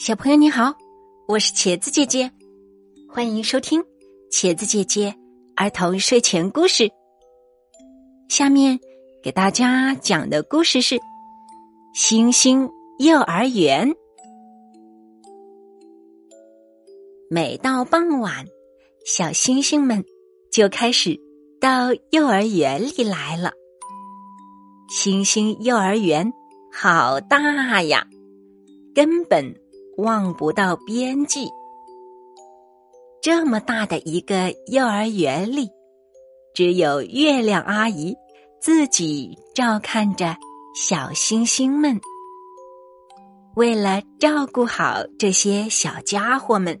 小朋友你好，我是茄子姐姐，欢迎收听茄子姐姐儿童睡前故事。下面给大家讲的故事是《星星幼儿园》。每到傍晚，小星星们就开始到幼儿园里来了。星星幼儿园好大呀，根本。望不到边际，这么大的一个幼儿园里，只有月亮阿姨自己照看着小星星们。为了照顾好这些小家伙们，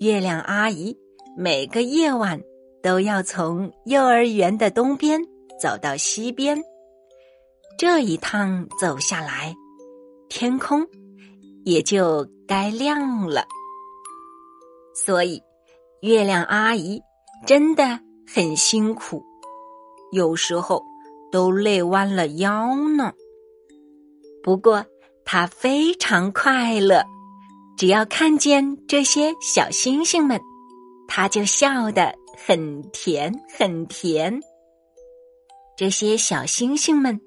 月亮阿姨每个夜晚都要从幼儿园的东边走到西边。这一趟走下来，天空。也就该亮了，所以月亮阿姨真的很辛苦，有时候都累弯了腰呢。不过她非常快乐，只要看见这些小星星们，她就笑得很甜很甜。这些小星星们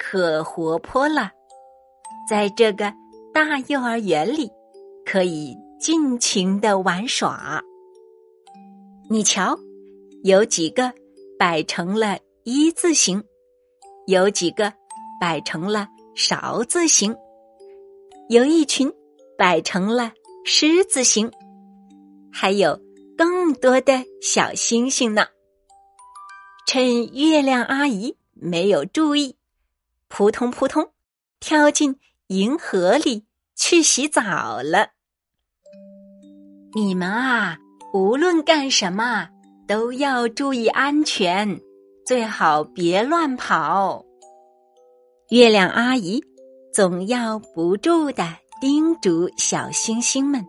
可活泼了，在这个。大幼儿园里可以尽情的玩耍。你瞧，有几个摆成了一字形，有几个摆成了勺字形，有一群摆成了狮子形，还有更多的小星星呢。趁月亮阿姨没有注意，扑通扑通跳进。银河里去洗澡了。你们啊，无论干什么都要注意安全，最好别乱跑。月亮阿姨总要不住的叮嘱小星星们，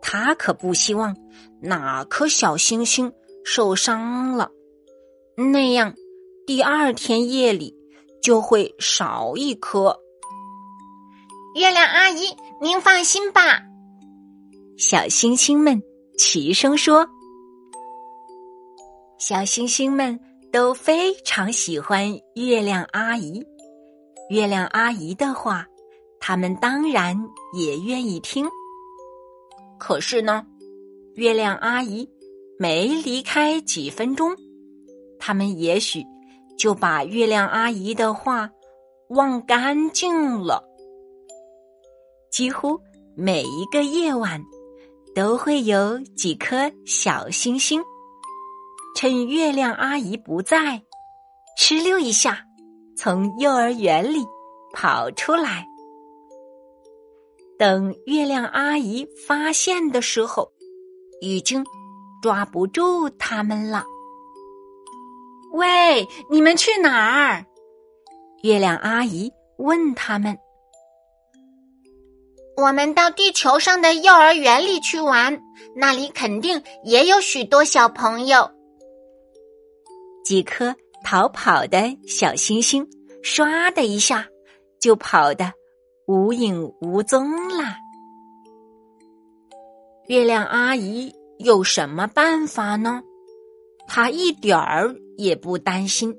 她可不希望哪颗小星星受伤了，那样第二天夜里就会少一颗。月亮阿姨，您放心吧。小星星们齐声说：“小星星们都非常喜欢月亮阿姨。月亮阿姨的话，他们当然也愿意听。可是呢，月亮阿姨没离开几分钟，他们也许就把月亮阿姨的话忘干净了。”几乎每一个夜晚，都会有几颗小星星，趁月亮阿姨不在，哧溜一下从幼儿园里跑出来。等月亮阿姨发现的时候，已经抓不住他们了。喂，你们去哪儿？月亮阿姨问他们。我们到地球上的幼儿园里去玩，那里肯定也有许多小朋友。几颗逃跑的小星星，唰的一下就跑得无影无踪了。月亮阿姨有什么办法呢？她一点儿也不担心。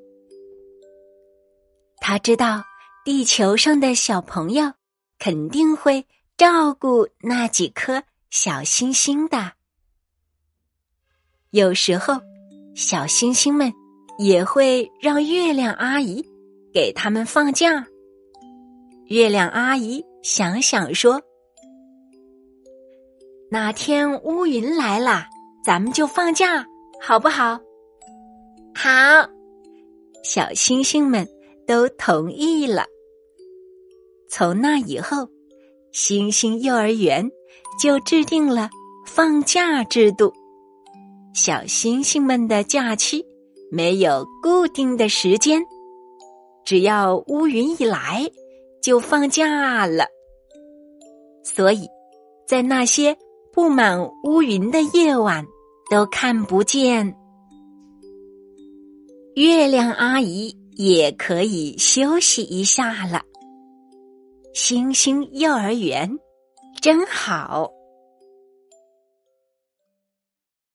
她知道地球上的小朋友肯定会。照顾那几颗小星星的，有时候小星星们也会让月亮阿姨给他们放假。月亮阿姨想想说：“哪天乌云来了，咱们就放假，好不好？”好，小星星们都同意了。从那以后。星星幼儿园就制定了放假制度，小星星们的假期没有固定的时间，只要乌云一来就放假了。所以，在那些布满乌云的夜晚，都看不见月亮阿姨，也可以休息一下了。星星幼儿园真好。